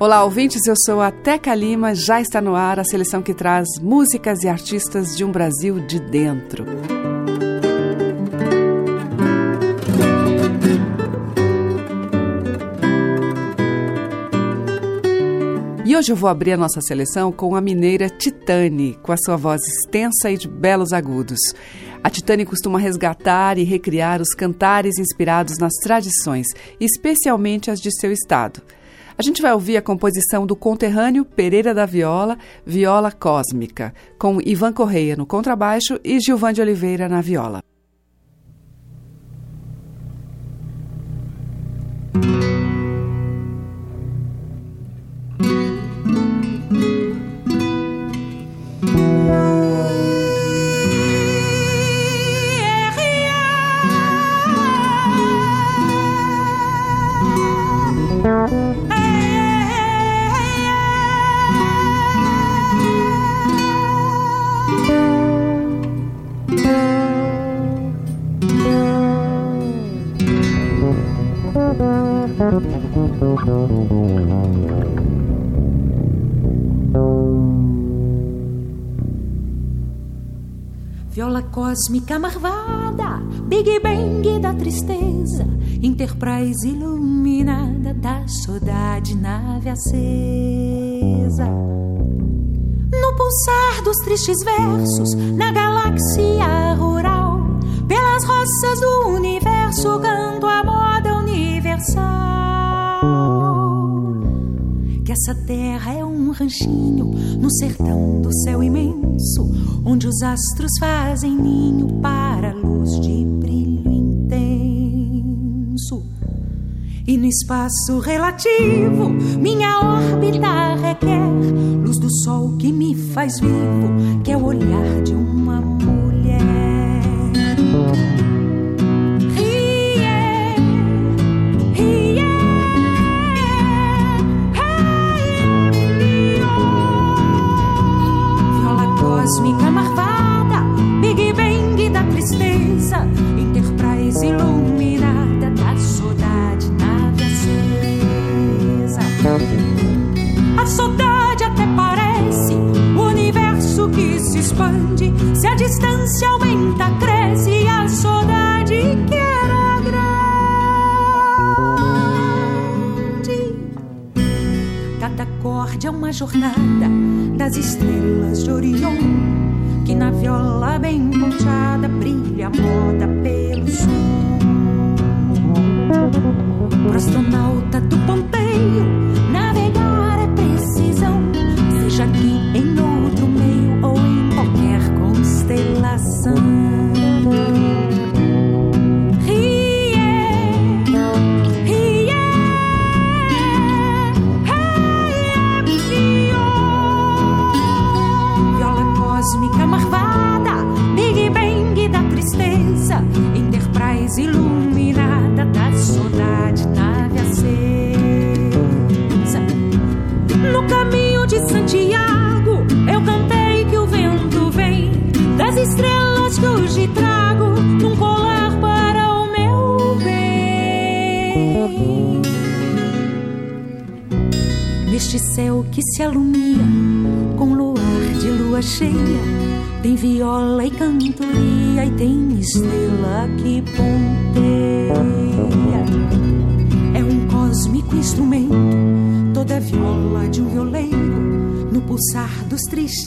Olá, ouvintes, eu sou a Teca Lima, já está no ar a seleção que traz músicas e artistas de um Brasil de dentro. E hoje eu vou abrir a nossa seleção com a mineira Titane, com a sua voz extensa e de belos agudos. A Titane costuma resgatar e recriar os cantares inspirados nas tradições, especialmente as de seu estado. A gente vai ouvir a composição do conterrâneo Pereira da Viola, Viola Cósmica, com Ivan Correia no contrabaixo e Gilvan de Oliveira na viola. Viola cósmica marvada, Big Bang da tristeza, Enterprise iluminada da saudade, nave acesa. No pulsar dos tristes versos, na galáxia rural, pelas roças do universo, canto a Que essa terra é um ranchinho no sertão do céu imenso, onde os astros fazem ninho para a luz de brilho intenso. E no espaço relativo, minha órbita requer luz do sol que me faz vivo, que é o olhar de uma mulher. Expande. Se a distância aumenta, cresce a saudade que era grande. Cada acorde é uma jornada das estrelas de Orion, que na viola bem ponteada brilha a moda pelo som. Pro astronauta do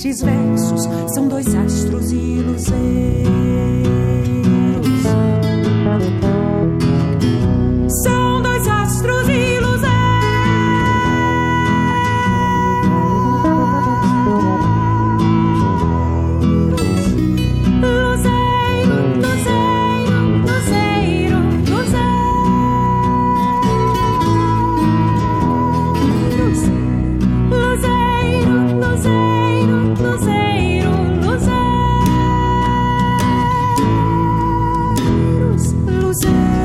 she's very do.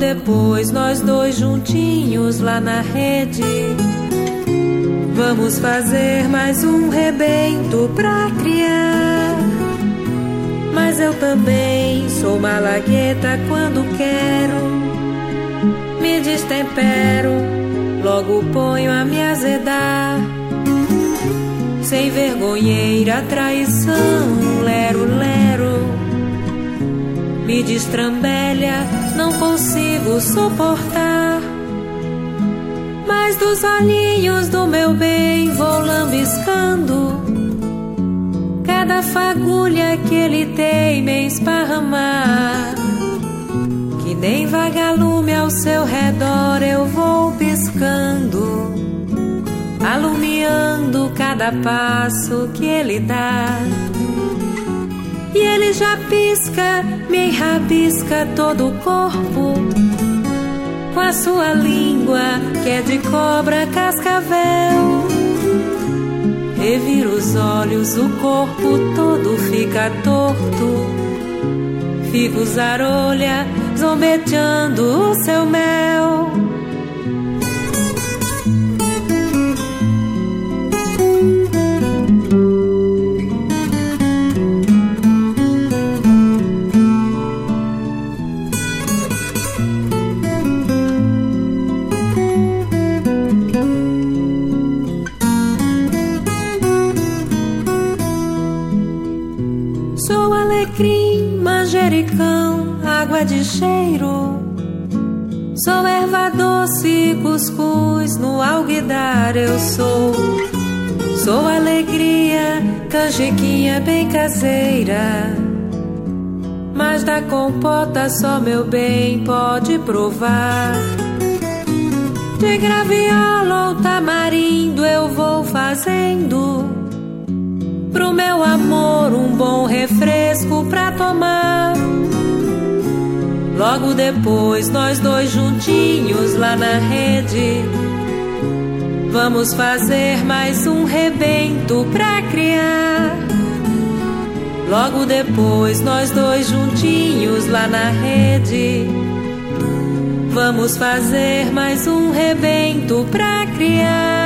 Depois, nós dois juntinhos lá na rede. Vamos fazer mais um rebento pra criar. Mas eu também sou malagueta quando quero. Me destempero, logo ponho a me azedar sem vergonheira, traição, lero, lero. Me destrambelha, não consigo suportar. Mas dos olhinhos do meu bem vou lambiscando. Cada fagulha que ele teima em esparramar. Que nem vagalume ao seu redor eu vou piscando alumiando cada passo que ele dá. E ele já pisca, me enrabisca todo o corpo com a sua língua que é de cobra cascavel. Revira os olhos, o corpo todo fica torto. Fica os arolha zombeteando o seu mel. Alguidar eu sou. Sou alegria, canjiquinha bem caseira. Mas da compota só meu bem pode provar. De graviola ou tamarindo eu vou fazendo. Pro meu amor um bom refresco pra tomar. Logo depois, nós dois juntinhos lá na rede. Vamos fazer mais um rebento pra criar. Logo depois, nós dois juntinhos lá na rede. Vamos fazer mais um rebento pra criar.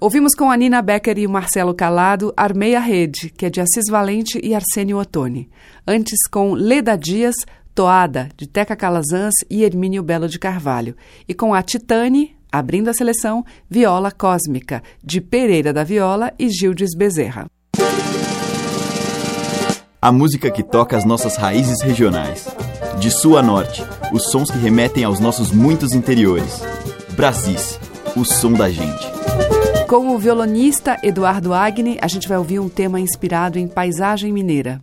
Ouvimos com a Nina Becker e o Marcelo Calado Armei a Rede, que é de Assis Valente e Arsênio Ottoni. Antes com Leda Dias, Toada, de Teca Calazans e Hermínio Belo de Carvalho. E com a Titane, abrindo a seleção, Viola Cósmica, de Pereira da Viola e Gildes Bezerra. A música que toca as nossas raízes regionais. De sul a norte, os sons que remetem aos nossos muitos interiores. Brasis, o som da gente. Com o violonista Eduardo Agni, a gente vai ouvir um tema inspirado em paisagem mineira.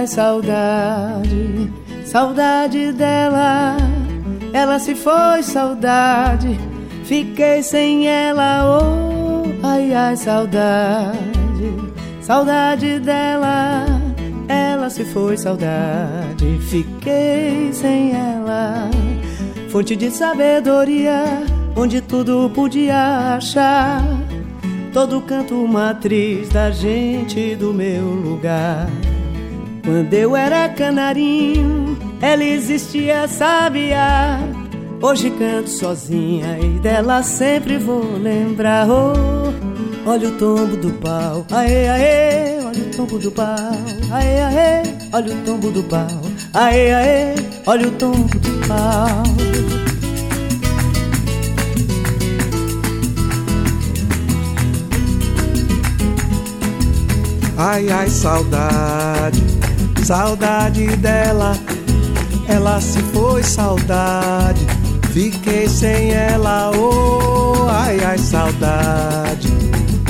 Ai, ai, saudade, saudade dela. Ela se foi, saudade, fiquei sem ela. Oh, ai, ai, saudade, saudade dela. Ela se foi, saudade, fiquei sem ela. Fonte de sabedoria, onde tudo podia achar. Todo canto matriz da gente do meu lugar. Quando eu era canarinho, ela existia, sabia. Hoje canto sozinha e dela sempre vou lembrar. Oh, olha o tombo do pau, aê, aê, olha o tombo do pau, aê, aê, olha o tombo do pau, aê, aê, olha o tombo do pau. Ai, ai, saudade Saudade dela, ela se foi, saudade. Fiquei sem ela, oh, ai, ai, saudade.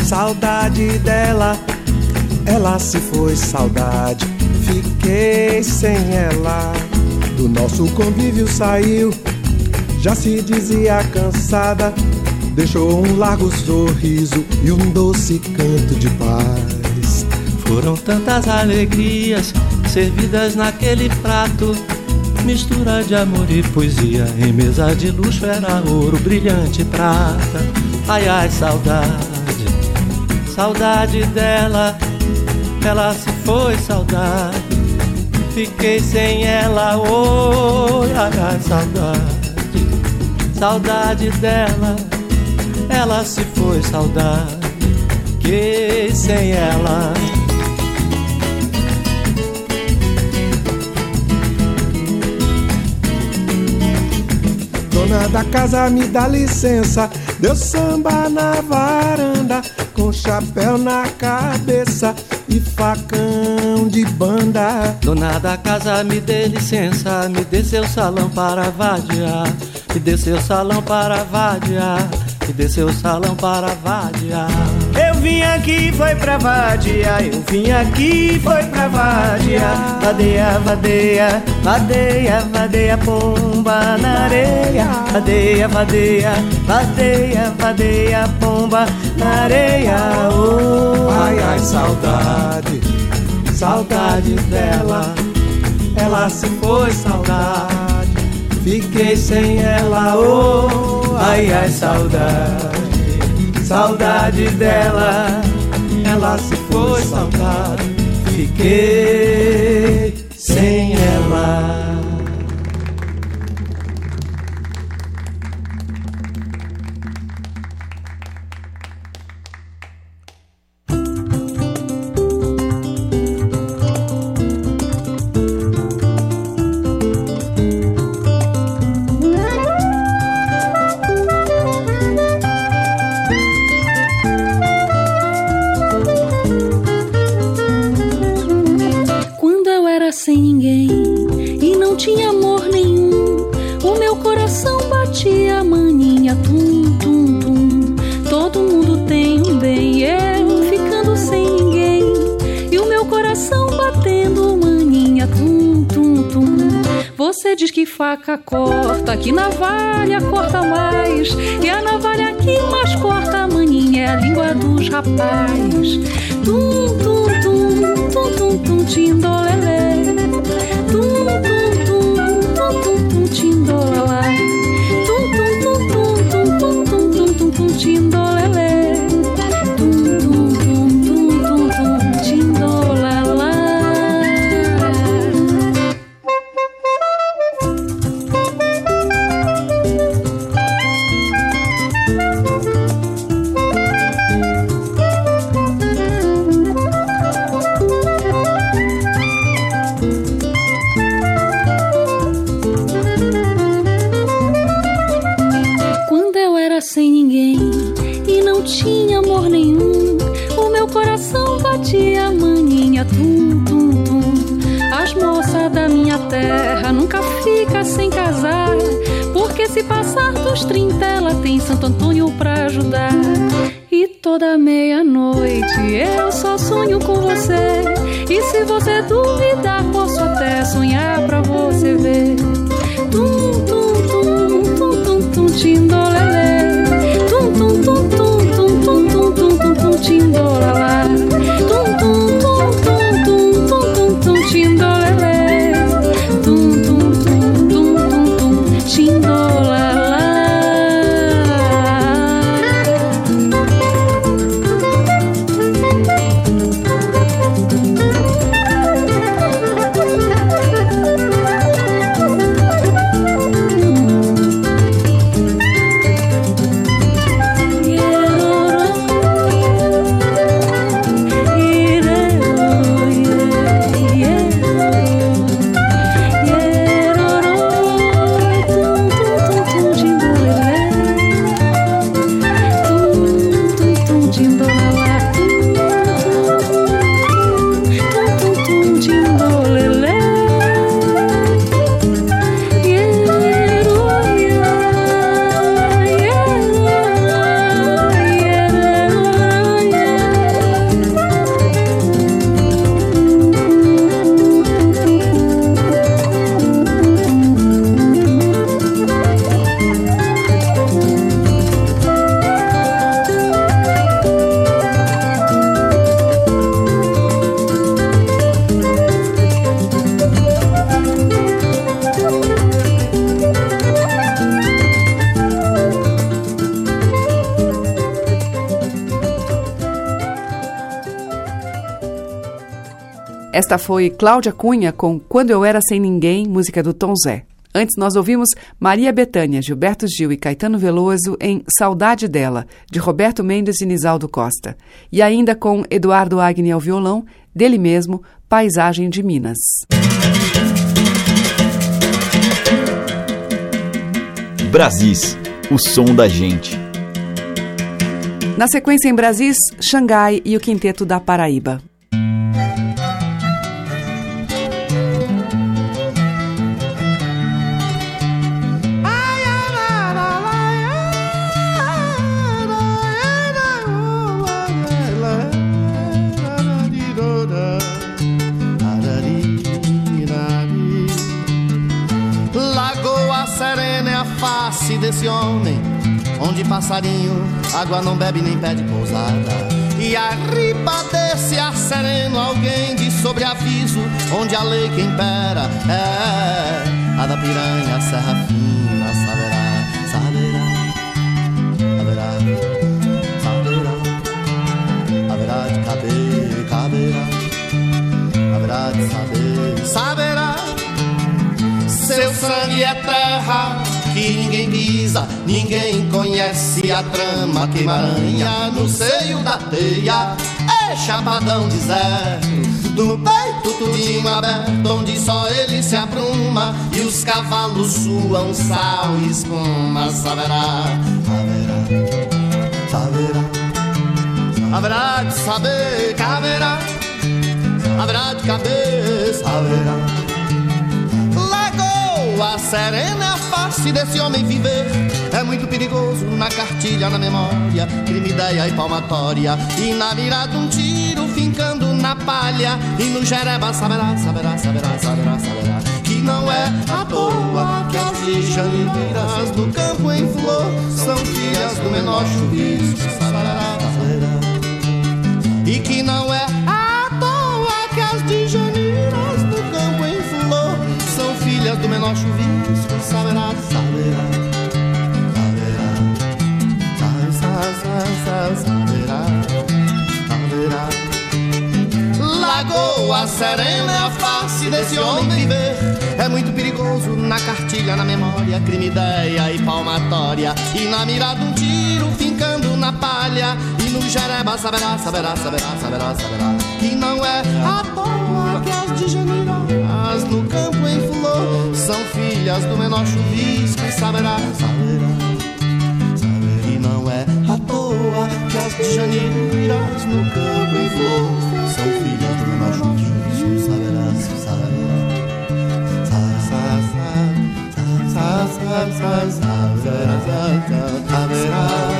Saudade dela, ela se foi, saudade. Fiquei sem ela. Do nosso convívio saiu, já se dizia cansada. Deixou um largo sorriso e um doce canto de paz. Foram tantas alegrias servidas naquele prato. Mistura de amor e poesia em mesa de luxo era ouro, brilhante prata. Ai ai, saudade, saudade dela, ela se foi saudade. Fiquei sem ela, oh, ai, ai, saudade, saudade dela, ela se foi saudade. Fiquei sem ela. Dona da casa, me dá licença. Deu samba na varanda, com chapéu na cabeça e facão de banda. Dona da casa, me dê licença, me dê seu salão para vadiar, me dê seu salão para vadiar, me dê seu salão para vadiar. Vim aqui, foi pra vadia. Eu vim aqui, foi pra vadia. Vadeia, vadeia, vadeia, vadeia, pomba na areia. Vadeia, vadeia, vadeia, vadeia, pomba na areia. Oh, ai, ai, saudade, saudade dela. Ela se foi, saudade. Fiquei sem ela, oh, ai, ai, saudade saudade dela. Ela se foi, saudade. Fiquei sem ela. Faca corta, que navalha corta mais. E a navalha que mais corta, maninha, é a língua dos rapazes. Tum, tum, tum, tum, tum, tum, tindolelê. Tum, tum, tum, toda meia-noite eu só sonho com você. E se você duvidar, Esta foi Cláudia Cunha com Quando Eu Era Sem Ninguém, música do Tom Zé. Antes nós ouvimos Maria Bethânia, Gilberto Gil e Caetano Veloso em Saudade dela, de Roberto Mendes e Nisaldo Costa. E ainda com Eduardo Agni ao violão, dele mesmo, Paisagem de Minas. Brasis, o som da gente. Na sequência em Brasis, Xangai e o Quinteto da Paraíba. Passarinho, água não bebe nem pede pousada. E arriba desse ar sereno, alguém de sobreaviso, onde a lei que impera é a da piranha, serra fina, saberá, saberá, haverá, saberá, haverá de caber, caberá, haverá de saber, saberá. Seu sangue é terra que ninguém pisa, ninguém conhece a trama que maranha no seio da teia. É chapadão deserto, do peito tudinho aberto, onde só ele se apruma e os cavalos suam sal e espuma. Saberá, saberá, saberá, haverá de saber, caberá, haverá de caber, a serena face desse homem viver. É muito perigoso na cartilha, na memória, crime, ideia e palmatória. E na mirada um tiro fincando na palha. E no jereba saberá, saberá, saberá, saberá, saberá. Que não é à toa que as lijaneiras do campo em flor são filhas do menor chuvisco. Saberá, saberá. E que não é do menor chuvisco saberá, saberá, saberá, saberá, saberá, saberá. Lagoa serena é a face desse homem viver. É muito perigoso na cartilha, na memória, crime, ideia e palmatória. E na mirada um tiro fincando na palha. E no jereba saberá, saberá, saberá, saberá, saberá. Que não é à toa que as de janeiro, as no campo em são filhas do menor chuvisco. Saberá, saberá, saberá. Que não é à toa que as de janeiro, as no campo em flor, são filhas do menor chuvisco. Saberá, saberá. Saberá, saberá, saberá, saberá,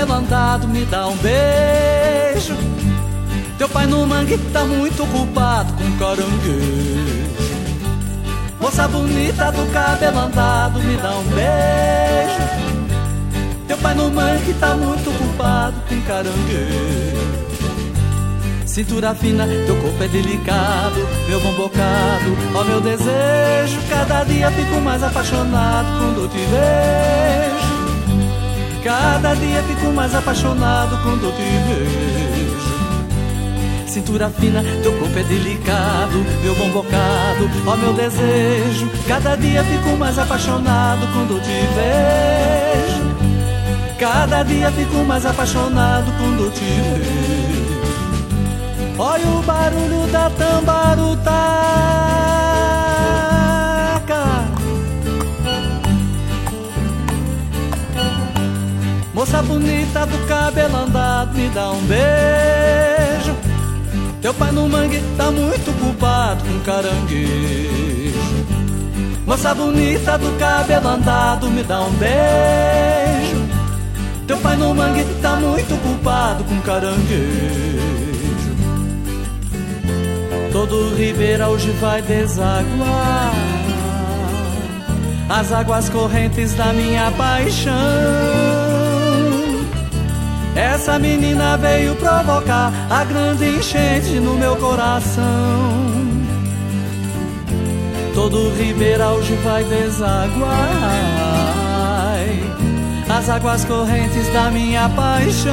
Do cabelo andado, me dá um beijo. Teu pai no mangue tá muito ocupado com caranguejo. Moça bonita do cabelo andado, me dá um beijo. Teu pai no mangue tá muito ocupado com caranguejo. Cintura fina, teu corpo é delicado, meu bom bocado, ó meu desejo. Cada dia fico mais apaixonado quando te vejo. Cada dia fico mais apaixonado quando te vejo. Cintura fina, teu corpo é delicado, meu bom bocado, ó meu desejo. Cada dia fico mais apaixonado quando te vejo. Cada dia fico mais apaixonado quando te vejo. Olha o barulho da tambarutaca. Moça bonita do cabelo andado, me dá um beijo. Teu pai no mangue tá muito culpado com caranguejo. Moça bonita do cabelo andado, me dá um beijo. Teu pai no mangue tá muito culpado com caranguejo. Todo ribeiro hoje vai desaguar as águas correntes da minha paixão. Essa menina veio provocar a grande enchente no meu coração. Todo ribeiro hoje vai desaguar as águas correntes da minha paixão.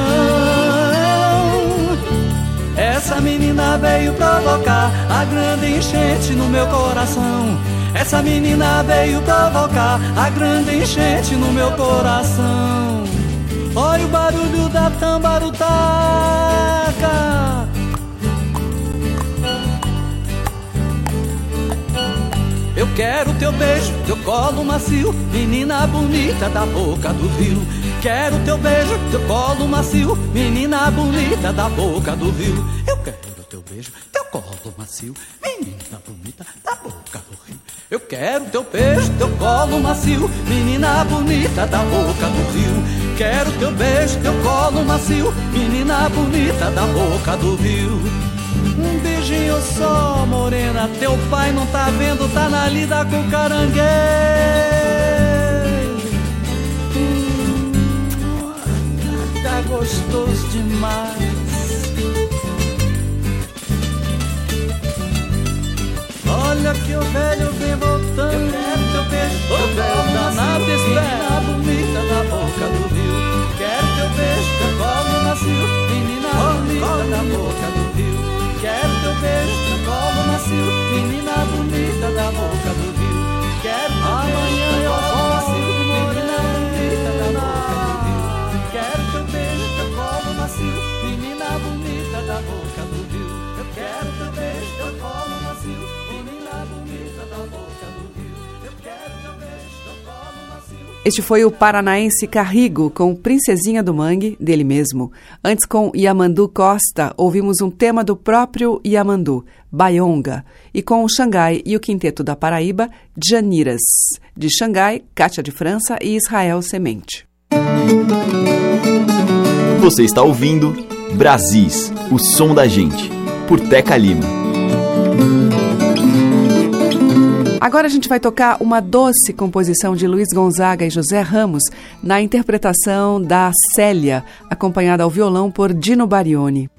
Essa menina veio provocar a grande enchente no meu coração. Essa menina veio provocar a grande enchente no meu coração. Olha o barulho da tambarutaca. Eu quero teu beijo, teu colo macio, menina bonita da boca do rio. Quero teu beijo, teu colo macio, menina bonita da boca do rio. Eu quero teu beijo, teu colo macio, menina bonita da boca do rio. Eu quero teu beijo, teu colo macio, menina bonita da boca do rio. Quero teu beijo, teu colo macio, menina bonita da boca do rio. Um beijinho só, morena, teu pai não tá vendo, tá na lida com caranguejo. Hum, tá gostoso demais. Olha que o velho vem voltando. Eu quero teu beijo, o velho danado espera. bonita da boca do colo macio. Menina bonita da boca do rio. Quero teu beijo, teu colo macio. Este foi o paranaense Carrigo com Princesinha do Mangue, dele mesmo. Antes, com Yamandu Costa, ouvimos um tema do próprio Yamandu, Bayonga. E com o Xangai e o Quinteto da Paraíba, Janiras. De Xangai, Cátia de França e Israel Semente. Você está ouvindo Brasis, o som da gente, por Teca Lima. Agora a gente vai tocar uma doce composição de Luiz Gonzaga e José Ramos na interpretação da Célia, acompanhada ao violão por Dino Barioni.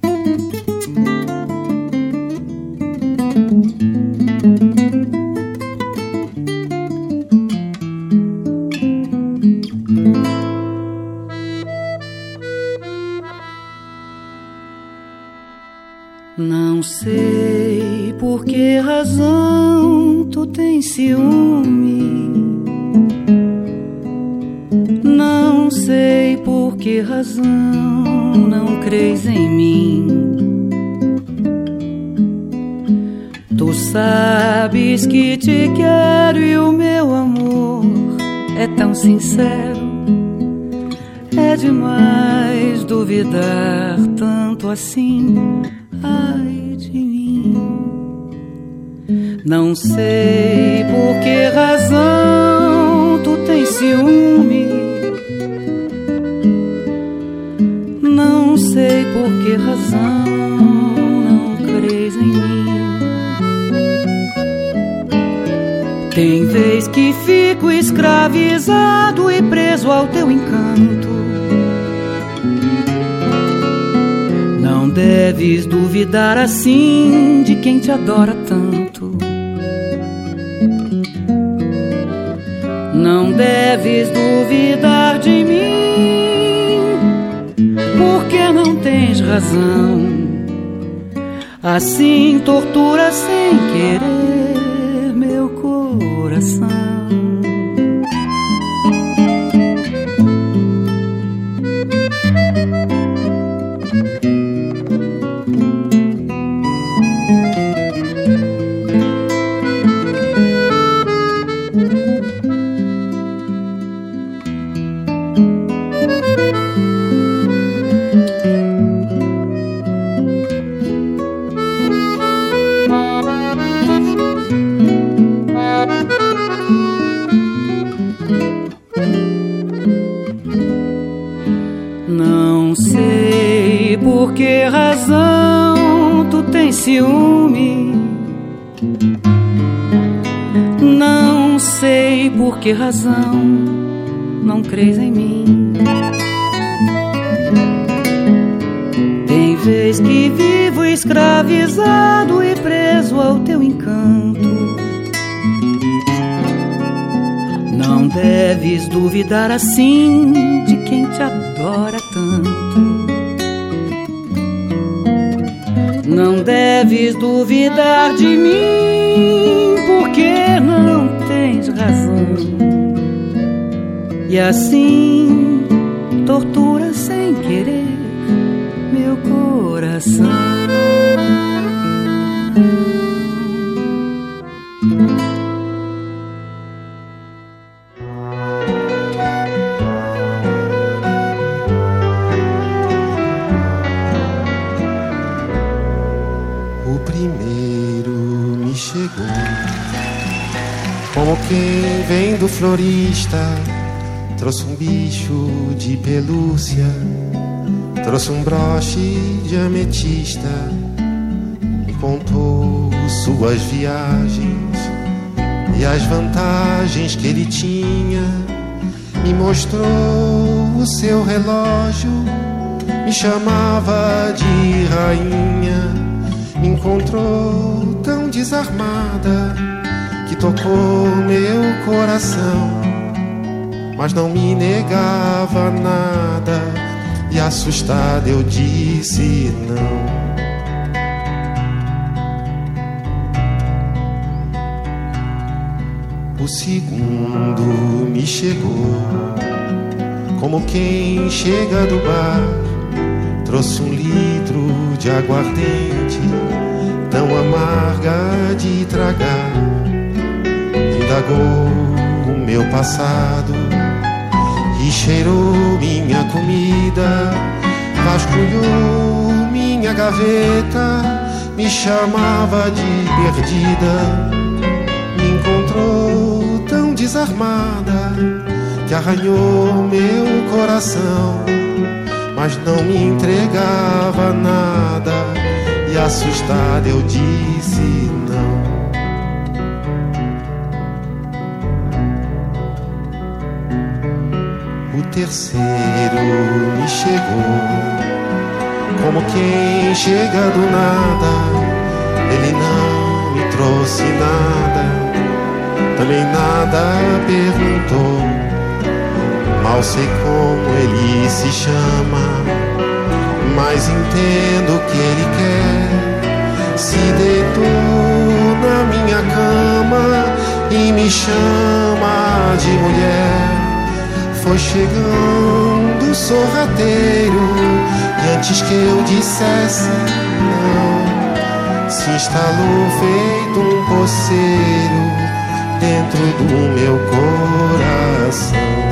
Não sei por que razão tu tens ciúme? Não sei por que razão não crês em mim. Tu sabes que te quero e o meu amor é tão sincero. É demais duvidar tanto assim. Ai, não sei por que razão tu tens ciúme sei por que razão não crês em mim. Tem vez que fico escravizado e preso ao teu encanto. Não deves duvidar assim de quem te adora Não deves duvidar de mim porque não tens razão. Assim tortura sem querer que razão não crês em mim? Tem vez que vivo escravizado e preso ao teu encanto. Não deves duvidar assim de quem te adora Não deves duvidar de mim, porque não tens razão. E assim florista Trouxe um bicho de pelúcia, trouxe um broche de ametista, me contou suas viagens e as vantagens que ele tinha, me mostrou o seu relógio, me chamava de rainha, me encontrou tão desarmada tocou meu coração mas não me negava nada. E assustada eu disse não. O segundo me chegou, como quem chega do bar, trouxe um litro de aguardente, tão amarga de tragar, indagou o meu passado e cheirou minha comida, vasculhou minha gaveta, me chamava de perdida, me encontrou tão desarmada que arranhou meu coração, mas não me entregava nada. E assustada eu disse terceiro me chegou, como quem chega do nada. Ele não me trouxe nada, também nada perguntou. Mal sei como ele se chama, mas entendo o que ele quer. Se deitou na minha cama e me chama de mulher Foi chegando sorrateiro e antes que eu dissesse não, se instalou feito um poceiro dentro do meu coração.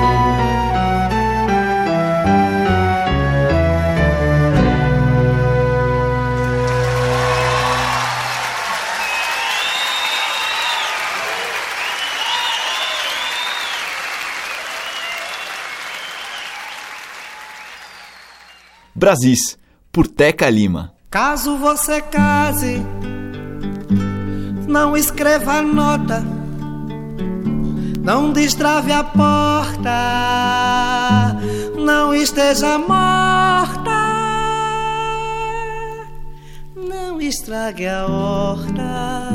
Brasis, por Teca Lima. Caso você case, não escreva nota, não destrave a porta, não esteja morta, não estrague a horta,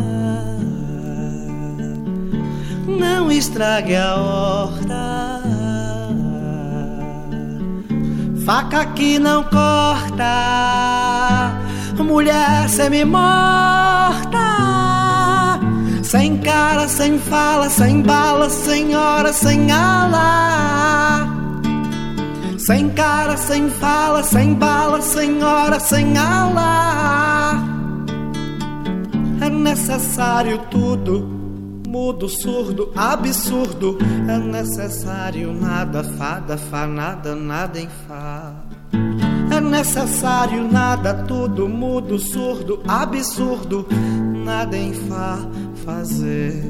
não estrague a horta. Faca que não corta, mulher semi-morta. Sem cara, sem fala, sem bala, sem hora, sem ala. Sem cara, sem fala, sem bala, sem hora, sem ala. É necessário tudo mudo, surdo, absurdo. É necessário nada, fada, fa, nada, nada em fá. É necessário nada, tudo mudo, surdo, absurdo, nada em fá fazer.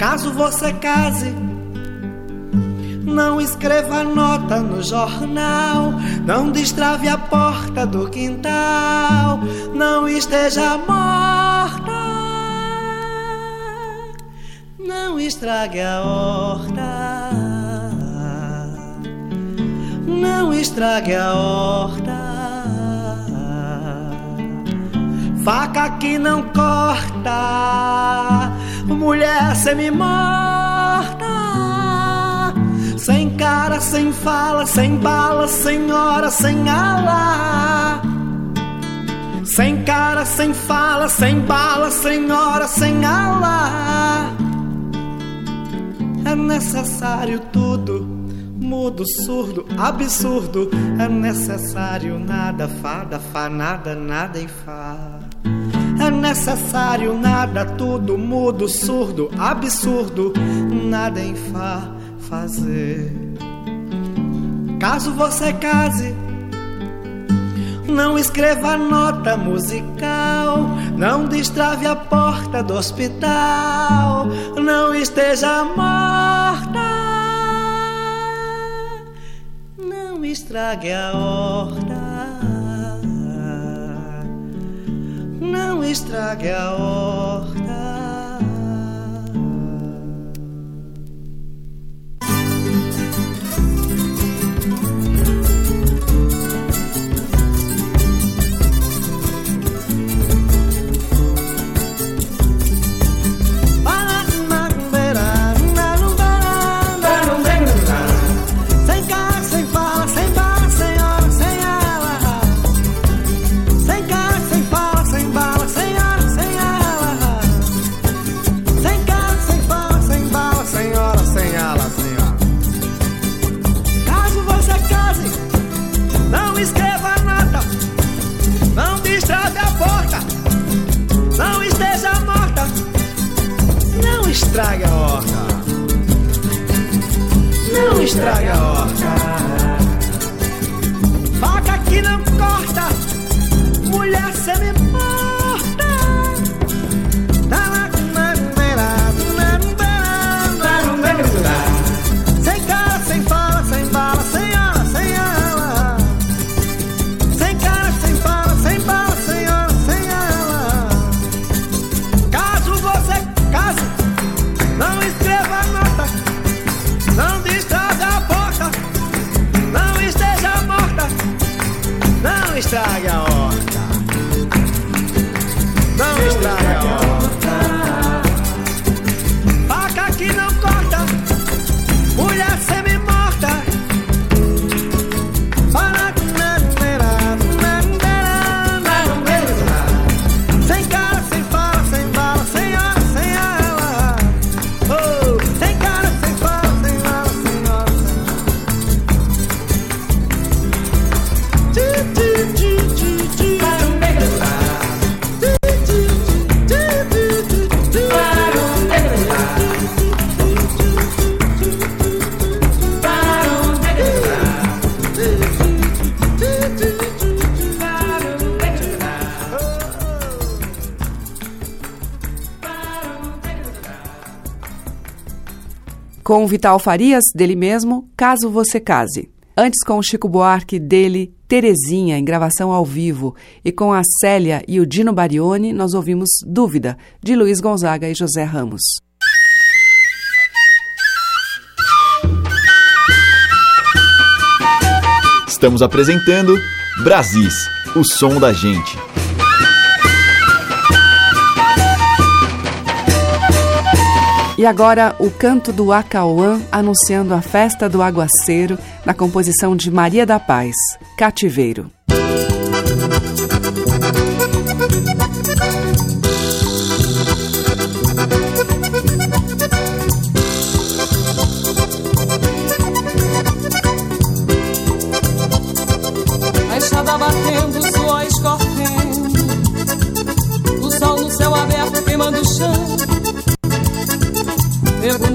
Caso você case, não escreva nota no jornal, não destrave a porta do quintal, não esteja morta não estrague a horta, não estrague a horta. Faca que não corta, mulher semi-morta, sem cara, sem fala, sem bala, sem hora, sem ala. Sem cara, sem fala, sem bala, sem hora, sem ala é necessário tudo. Mudo, surdo, absurdo, é necessário nada, fada, fa, nada, nada em fá. É necessário nada, tudo, mudo, surdo, absurdo, nada em fá fazer. Caso você case, não escreva nota musical, não destrave a porta do hospital, não esteja morta, não estrague a horta, não estrague a horta. Com Vital Farias, dele mesmo, Caso Você Case. Antes com o Chico Buarque, dele, Terezinha, em gravação ao vivo. E com a Célia e o Dino Barioni, nós ouvimos Dúvida, de Luiz Gonzaga e José Ramos. Estamos apresentando Brasis, o som da gente. E agora o canto do Acauã anunciando a festa do aguaceiro na composição de Maria da Paz, Cativeiro.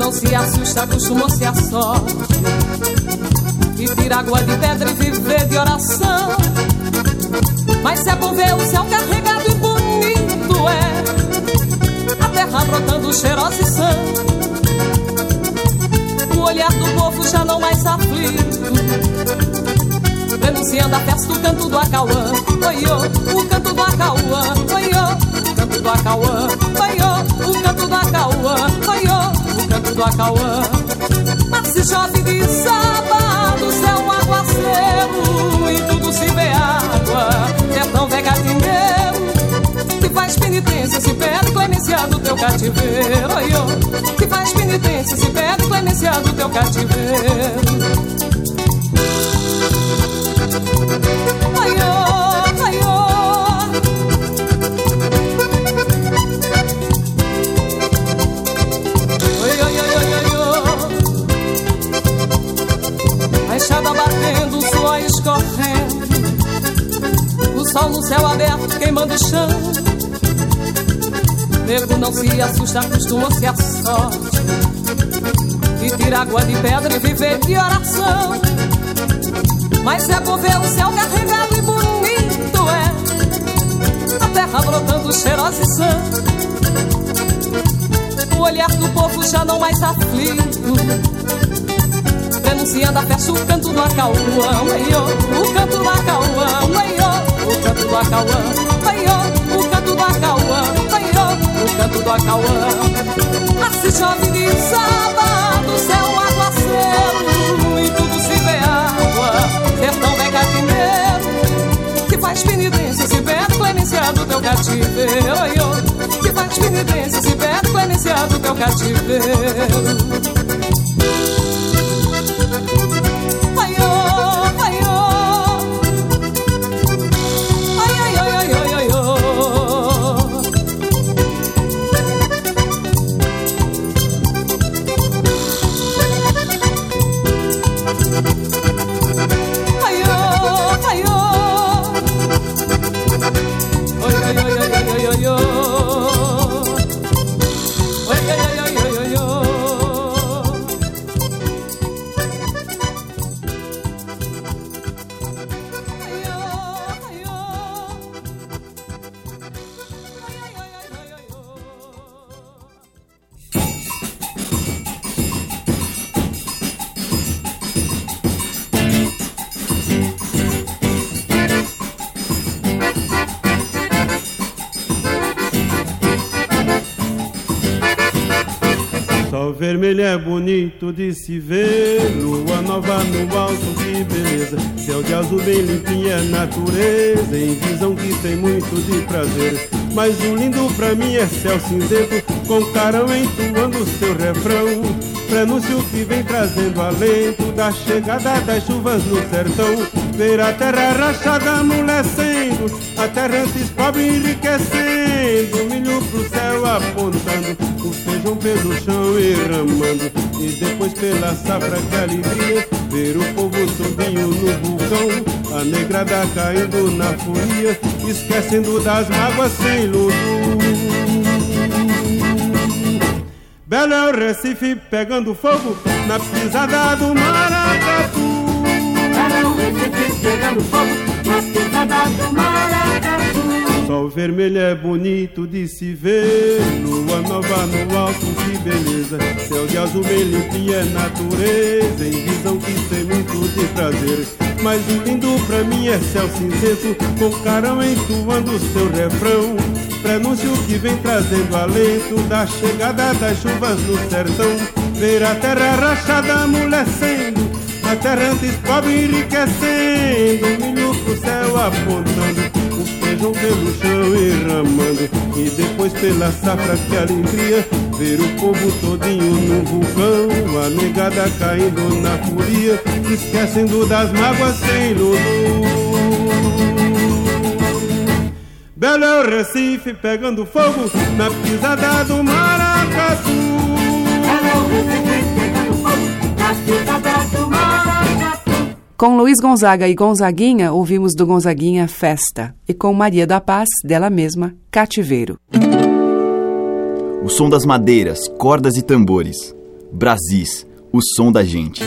Não se assusta, acostumou-se a sorte E tira água de pedra e viver de oração. Mas se é bom ver o céu carregado e bonito é. A terra brotando cheirosa e sã. O olhar do povo já não mais aflito. Denunciando a festa do canto do Acauã. Oi, oh, o canto do Acauã. Oi, oh, o canto do Acauã. Oi, oh, o canto do Acauã. Oi, oh, canto do Acauã. Mas se chove de sábado Céu um aguaceiro E tudo se vê água. É tão vegatineiro Que faz penitência Se pede clemência do teu cativeiro. Que faz penitência Se pede clemência do teu cativeiro céu aberto queimando o chão. Nego não se assusta, acostuma-se a sorte. E tira água de pedra e viver de oração. Mas é por ver o céu carregado e bonito é. A terra brotando cheirosa e sã. O olhar do povo já não mais aflito. Denunciando a festa o canto do acauã O canto do acauã O canto do acauã. O canto do acauã. O canto do acauã. Assim chove de sábado, céu aguaceiro E tudo se vê água sertão vegatineiro Que faz penitência se pede clemência do teu cativeiro. Que faz penitência se pede clemência do teu cativeiro Vermelho é bonito de se ver, lua nova no alto, que beleza. Céu de azul bem limpinho é natureza, em visão que tem muito de prazer. Mas o lindo pra mim é céu cinzento, com carão entoando seu refrão. Prenúncio que vem trazendo alento da chegada das chuvas no sertão. Ver a terra rachada amolecendo, a terra antes pobre enriquecendo, milho pro apontando, o feijão pelo chão derramando, e depois pela safra que alegria, ver o povo todinho no vulcão, a negrada caindo na folia, esquecendo das mágoas sem luto. Belo é o Recife pegando fogo na pisada do maracatu. Belo é o Recife pegando fogo na pisada do maracatu. Sol vermelho é bonito de se ver, lua nova no alto, que beleza. Céu de azul bem limpinho é natureza, em visão que tem muito de prazer. Mas o lindo pra mim é céu cinzento, com carão entoando seu refrão. Prenúncio que vem trazendo alento da chegada das chuvas no sertão. Ver a terra rachada amolecendo, a terra antes pobre enriquecendo, milho pro céu apontando feijão pelo chão erramando E depois pela safra que alegria Ver o povo todinho no vulcão A negada caindo na furia Esquecendo das mágoas sem Lulu Belo é o Recife pegando fogo Na pisada do Maracatu Belo é o Recife pegando fogo Na pisada do Maracatu com Luiz Gonzaga e Gonzaguinha, ouvimos do Gonzaguinha Festa. E com Maria da Paz, dela mesma, Cativeiro. O som das madeiras, cordas e tambores. Brasis, o som da gente.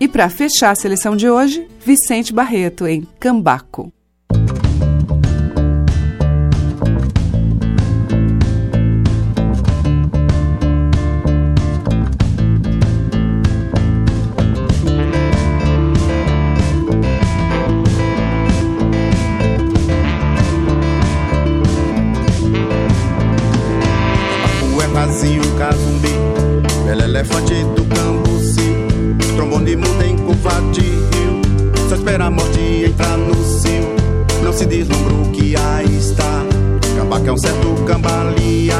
E para fechar a seleção de hoje, Vicente Barreto em Cambaco. Zinho Kazumbi, Belo é Elefante do Cambuci, Trombone Mundo em curva de rio, só espera a morte entrar no cio, não se deslumbra o que aí está, Cambaca é um certo cambalia,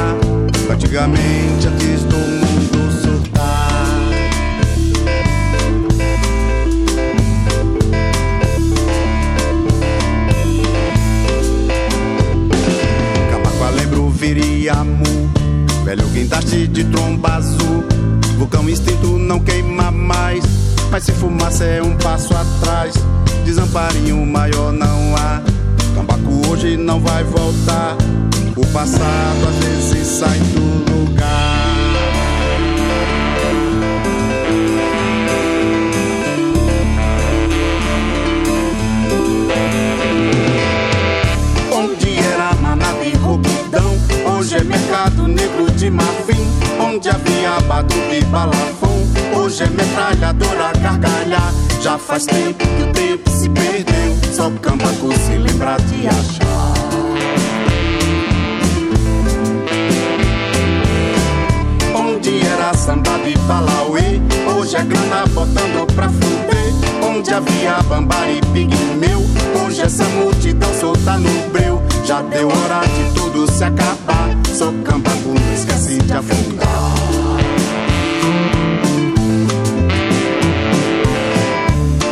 antigamente antes do mundo. guindaste de tromba azul. Vulcão instinto não queima mais, mas se fumaça é um passo atrás. Desamparinho maior não há. Tambaco hoje não vai voltar. O passado às vezes sai do lugar. negro de marfim, onde havia batuque e balafão. Hoje é metralhadora gargalhar. Já faz tempo que o tempo se perdeu, só o cambaco se lembra de achar. Onde era samba de Palauê, hoje é grana botando pra fuder. Onde havia bambari pigmeu, hoje essa multidão solta no breu. Já deu hora de tudo se acabar. Só campaculo, esquece de afundar.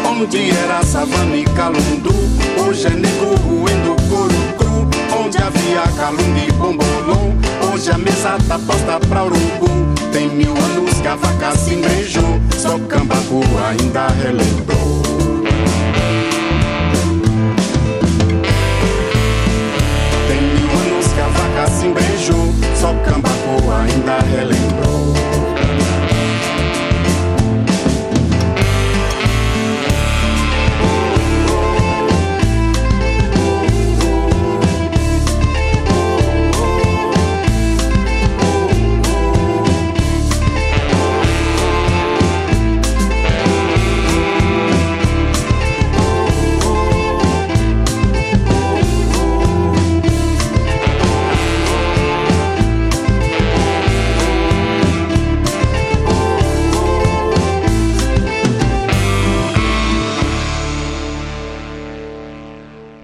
Onde era savana e calundu, hoje é nego ruendo do cru. Onde havia calumbi e bombolom, hoje a mesa tá posta pra urubu. Tem mil anos que a vaca se beijou, só cambacu ainda relembrou. soca, bacoa, ainda relembro.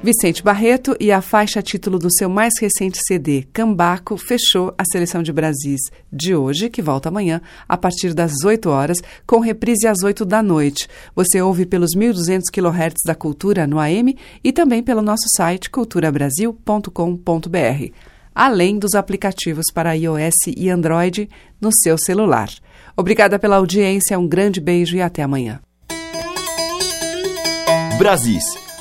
Vicente Barreto e a faixa título do seu mais recente CD, Cambaco, fechou a seleção de Brasis de hoje, que volta amanhã, a partir das 8 horas, com reprise às 8 da noite. Você ouve pelos 1.200 kHz da Cultura no AM e também pelo nosso site culturabrasil.com.br, além dos aplicativos para iOS e Android no seu celular. Obrigada pela audiência, um grande beijo e até amanhã. Brasis